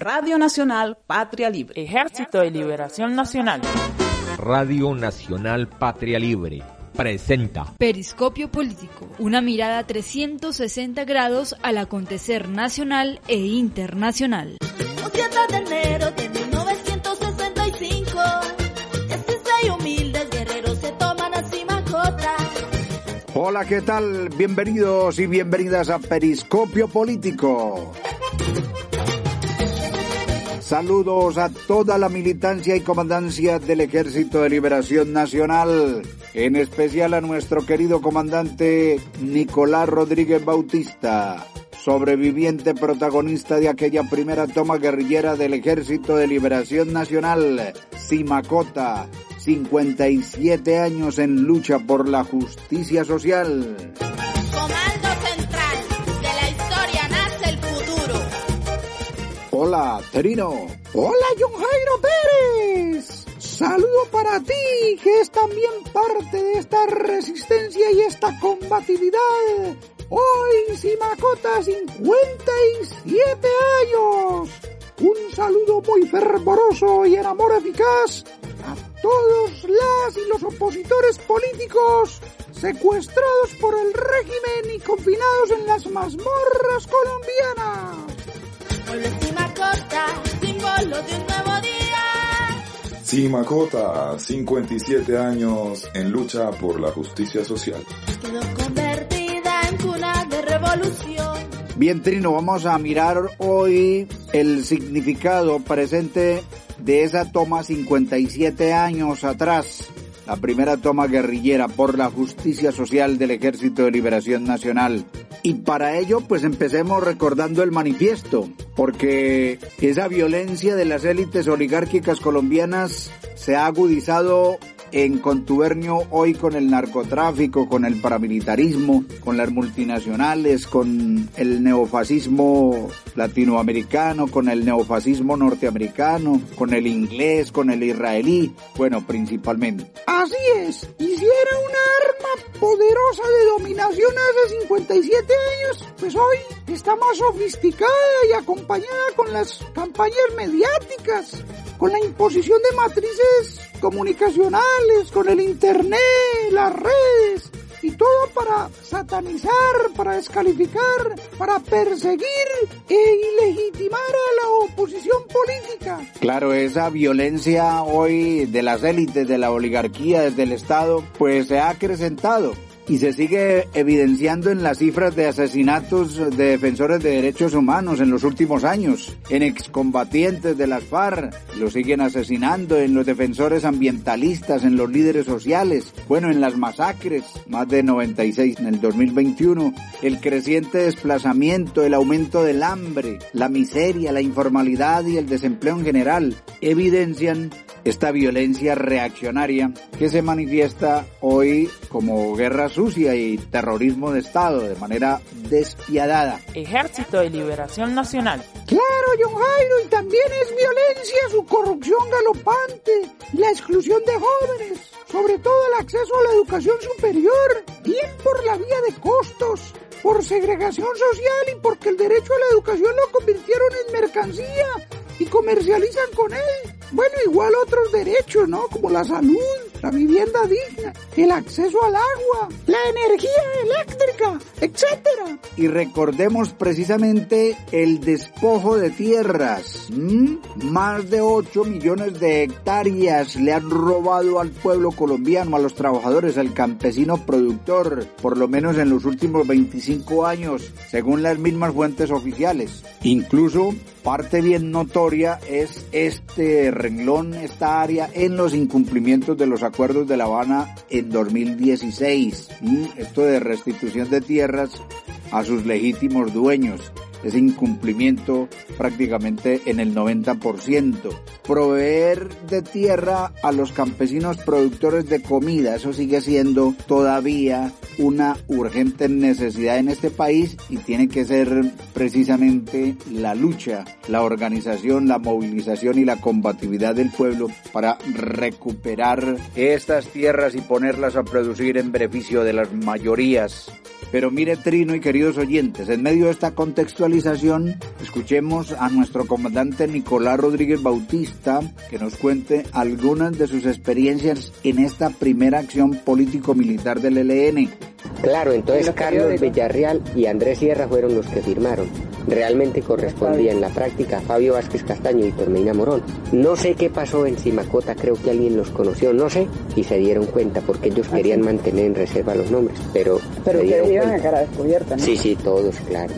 Radio Nacional Patria Libre. Ejército de Liberación Nacional. Radio Nacional Patria Libre. Presenta Periscopio Político, una mirada 360 grados al acontecer nacional e internacional. Un 7 de enero de 1965, 16 humildes guerreros se toman a Simacota. Hola, ¿qué tal? Bienvenidos y bienvenidas a Periscopio Político. Saludos a toda la militancia y comandancia del Ejército de Liberación Nacional, en especial a nuestro querido comandante Nicolás Rodríguez Bautista, sobreviviente protagonista de aquella primera toma guerrillera del Ejército de Liberación Nacional, Simacota, 57 años en lucha por la justicia social. Hola, Terino. Hola, John Jairo Pérez. Saludo para ti, que es también parte de esta resistencia y esta combatividad. Hoy, Simacota, 57 años. Un saludo muy fervoroso y en amor eficaz a todos las y los opositores políticos secuestrados por el régimen y confinados en las mazmorras colombianas. Simacota, símbolo de un nuevo día. Simacota, 57 años en lucha por la justicia social. Quedó convertida en cuna de revolución. Bien, Trino, vamos a mirar hoy el significado presente de esa toma 57 años atrás, la primera toma guerrillera por la justicia social del Ejército de Liberación Nacional. Y para ello, pues empecemos recordando el manifiesto, porque esa violencia de las élites oligárquicas colombianas se ha agudizado en contubernio hoy con el narcotráfico, con el paramilitarismo, con las multinacionales, con el neofascismo latinoamericano, con el neofascismo norteamericano, con el inglés, con el israelí, bueno, principalmente. Así es, y si era una arma poderosa de dominación hace 57 años, pues hoy está más sofisticada y acompañada con las campañas mediáticas, con la imposición de matrices comunicacionales, con el internet, las redes, y todo para satanizar, para descalificar, para perseguir e ilegitimar a la oposición política. Claro, esa violencia hoy de las élites, de la oligarquía, desde el Estado, pues se ha acrecentado y se sigue evidenciando en las cifras de asesinatos de defensores de derechos humanos en los últimos años, en excombatientes de las FARC, lo siguen asesinando, en los defensores ambientalistas, en los líderes sociales, bueno, en las masacres, más de 96 en el 2021, el creciente desplazamiento, el aumento del hambre, la miseria, la informalidad y el desempleo en general, evidencian esta violencia reaccionaria que se manifiesta hoy como guerra sucia y terrorismo de Estado de manera despiadada. Ejército de Liberación Nacional. Claro, John Jairo, y también es violencia su corrupción galopante, la exclusión de jóvenes, sobre todo el acceso a la educación superior, bien por la vía de costos, por segregación social y porque el derecho a la educación lo convirtieron en mercancía y comercializan con él. Bueno, igual otros derechos, ¿no? Como la salud, la vivienda digna, el acceso al agua, la energía eléctrica, etcétera. Y recordemos precisamente el despojo de tierras. ¿m? Más de 8 millones de hectáreas le han robado al pueblo colombiano, a los trabajadores, al campesino productor, por lo menos en los últimos 25 años, según las mismas fuentes oficiales. Incluso parte bien notoria es este renglón, esta área en los incumplimientos de los acuerdos de La Habana en 2016. ¿m? Esto de restitución de tierras a sus legítimos dueños. Ese incumplimiento prácticamente en el 90%. Proveer de tierra a los campesinos productores de comida, eso sigue siendo todavía una urgente necesidad en este país y tiene que ser precisamente la lucha, la organización, la movilización y la combatividad del pueblo para recuperar estas tierras y ponerlas a producir en beneficio de las mayorías. Pero mire Trino y queridos oyentes, en medio de esta contextualización, escuchemos a nuestro comandante Nicolás Rodríguez Bautista que nos cuente algunas de sus experiencias en esta primera acción político-militar del ELN. Claro, entonces Carlos Villarreal y Andrés Sierra fueron los que firmaron. Realmente correspondía en la práctica a Fabio Vázquez Castaño y Tormeina Morón. No sé qué pasó en Simacota, creo que alguien los conoció, no sé, y se dieron cuenta porque ellos querían mantener en reserva los nombres, pero, pero se dieron iban a cara descubierta, ¿no? Sí, sí, todos, claro.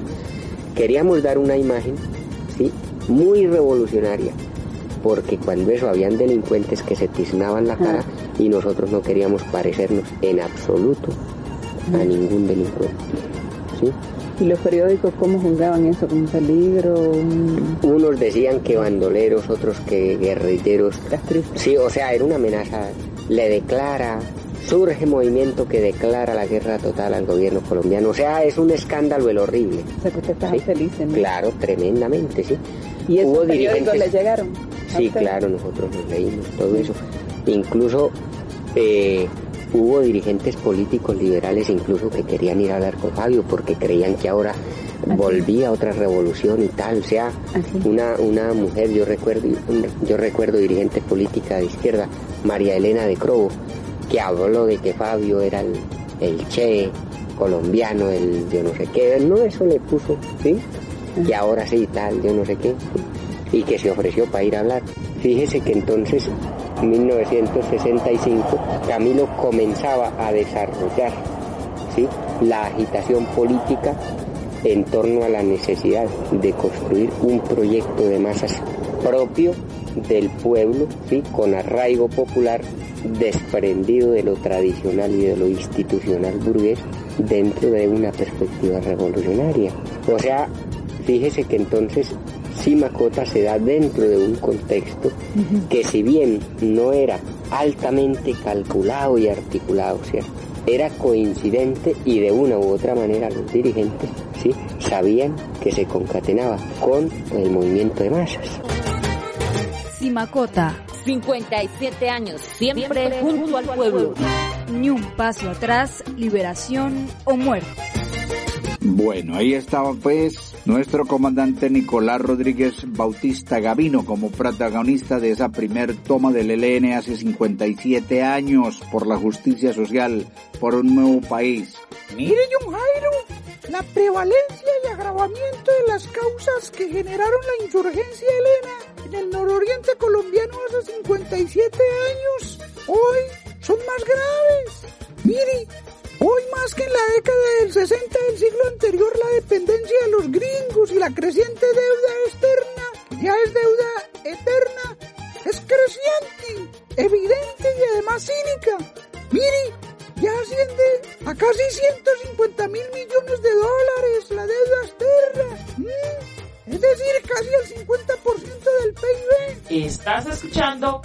Queríamos dar una imagen, sí, muy revolucionaria, porque cuando eso habían delincuentes que se tiznaban la cara y nosotros no queríamos parecernos en absoluto a ningún delincuente. ¿sí? ¿Y los periódicos cómo juzgaban eso? ¿Como un peligro? Un... Unos decían que bandoleros, otros que guerrilleros. Sí, o sea, era una amenaza. Le declara, surge movimiento que declara la guerra total al gobierno colombiano. O sea, es un escándalo el horrible. O sea, que usted estaba Sí. feliz, ¿no? Claro, tremendamente, sí. ¿Y esos dirigentes- le llegaron? Sí, usted? claro, nosotros nos leímos todo eso. Incluso eh, hubo dirigentes políticos liberales incluso que querían ir a hablar con Fabio porque creían que ahora volvía otra revolución y tal. O sea, una, una mujer, yo recuerdo, yo recuerdo dirigente política de izquierda, María Elena de Crobo, que habló de que Fabio era el, el Che colombiano, el yo no sé qué, no eso le puso, ¿sí? Que ahora sí tal, yo no sé qué, y que se ofreció para ir a hablar. Fíjese que entonces, en 1965, Camilo comenzaba a desarrollar, ¿sí? La agitación política en torno a la necesidad de construir un proyecto de masas propio del pueblo, ¿sí? con arraigo popular, desprendido de lo tradicional y de lo institucional burgués, dentro de una perspectiva revolucionaria. O sea, fíjese que entonces Simacota se da dentro de un contexto que si bien no era altamente calculado y articulado, ¿cierto? Era coincidente y de una u otra manera los dirigentes ¿sí? sabían que se concatenaba con el movimiento de masas. Simacota. 57 años, siempre, junto al pueblo. Ni un paso atrás, liberación o muerte. Bueno, ahí estaba pues nuestro comandante Nicolás Rodríguez Bautista Gavino como protagonista de esa primer toma del ELN hace 57 años por la justicia social, por un nuevo país. Mire, John Jairo, la prevalencia y agravamiento de las causas que generaron la insurgencia helena el nororiente colombiano hace 57 años, hoy son más graves. Mire, hoy más que en la década del 60 del siglo anterior, la dependencia de los gringos y la creciente deuda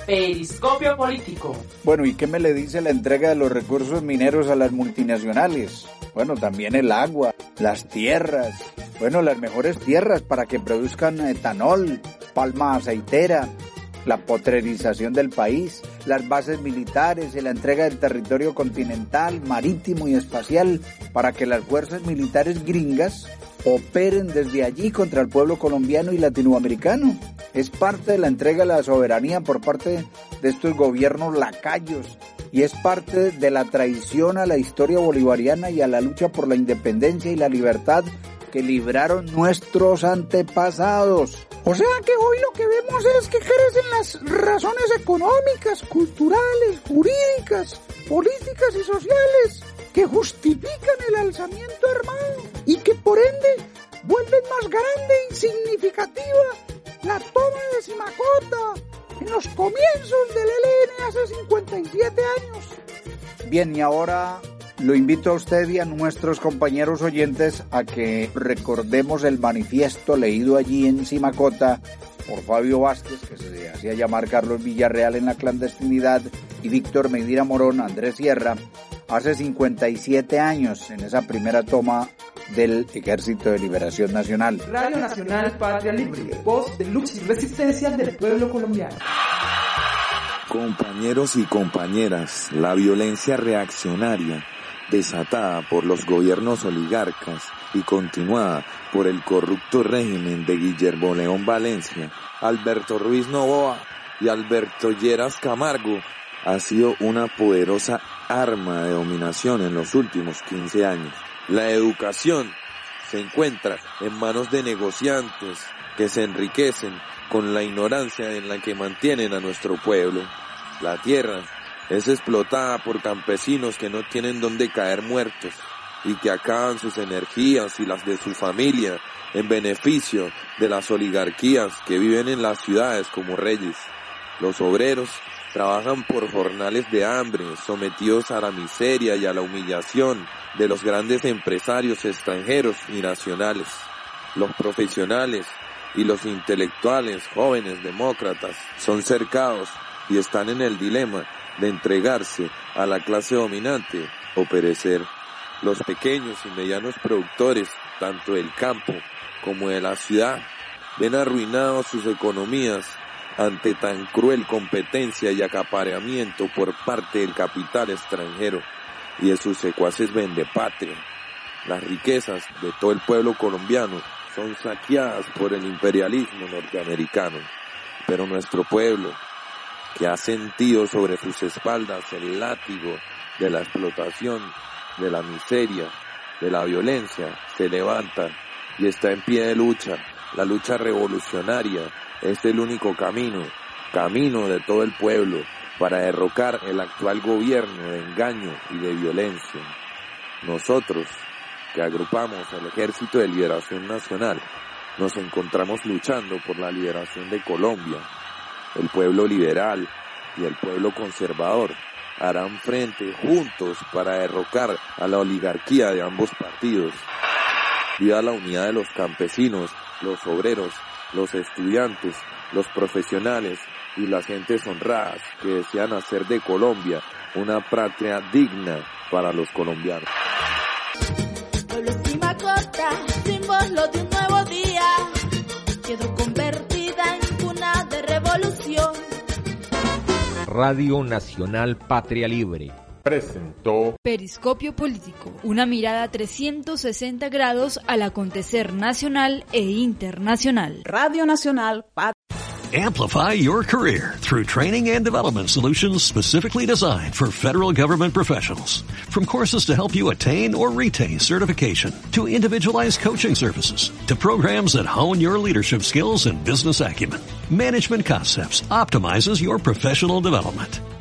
Periscopio Político. Bueno, ¿y qué me le dice la entrega de los recursos mineros a las multinacionales? Bueno, también el agua, las tierras, bueno, las mejores tierras para que produzcan etanol, palma aceitera, la potrerización del país, las bases militares y la entrega del territorio continental, marítimo y espacial para que las fuerzas militares gringas operen desde allí contra el pueblo colombiano y latinoamericano. Es parte de la entrega de la soberanía por parte de estos gobiernos lacayos y es parte de la traición a la historia bolivariana y a la lucha por la independencia y la libertad que libraron nuestros antepasados. O sea que hoy lo que vemos es que crecen las razones económicas, culturales, jurídicas, políticas y sociales que justifican el alzamiento armado y que por ende vuelven más grande y significativa la toma de Simacota en los comienzos del ELN hace 57 años. Bien, y ahora Lo invito a usted y a nuestros compañeros oyentes a que recordemos el manifiesto leído allí en Simacota por Fabio Vázquez, que se hacía llamar Carlos Villarreal en la clandestinidad, y Víctor Medina Morón, Andrés Sierra, hace 57 años en esa primera toma del Ejército de Liberación Nacional. Radio Nacional Patria Libre, voz de lucha y resistencia del pueblo colombiano. Compañeros y compañeras, la violencia reaccionaria desatada por los gobiernos oligarcas y continuada por el corrupto régimen de Guillermo León Valencia, Alberto Ruiz Novoa y Alberto Lleras Camargo, ha sido una poderosa arma de dominación en los últimos 15 años. La educación se encuentra en manos de negociantes que se enriquecen con la ignorancia en la que mantienen a nuestro pueblo. La tierra es explotada por campesinos que no tienen donde caer muertos y que acaban sus energías y las de su familia en beneficio de las oligarquías que viven en las ciudades como reyes. Los obreros trabajan por jornales de hambre, sometidos a la miseria y a la humillación de los grandes empresarios extranjeros y nacionales. Los profesionales y los intelectuales jóvenes demócratas son cercados y están en el dilema de entregarse a la clase dominante o perecer. Los pequeños y medianos productores, tanto del campo como de la ciudad, ven arruinados sus economías ante tan cruel competencia y acapareamiento por parte del capital extranjero y de sus secuaces patria. Las riquezas de todo el pueblo colombiano son saqueadas por el imperialismo norteamericano, pero nuestro pueblo, que ha sentido sobre sus espaldas el látigo de la explotación, de la miseria, de la violencia, se levanta y está en pie de lucha. La lucha revolucionaria es el único camino, camino de todo el pueblo para derrocar el actual gobierno de engaño y de violencia. Nosotros, que agrupamos el Ejército de Liberación Nacional, nos encontramos luchando por la liberación de Colombia, el pueblo liberal y el pueblo conservador harán frente juntos para derrocar a la oligarquía de ambos partidos. Viva la unidad de los campesinos, los obreros, los estudiantes, los profesionales y las gentes honradas que desean hacer de Colombia una patria digna para los colombianos. Radio Nacional Patria Libre presentó Periscopio Político, una mirada 360 grados al acontecer nacional e internacional. Radio Nacional Amplify your career through training and development solutions specifically designed for federal government professionals. From courses to help you attain or retain certification, to individualized coaching services, to programs that hone your leadership skills and business acumen, Management Concepts optimizes your professional development.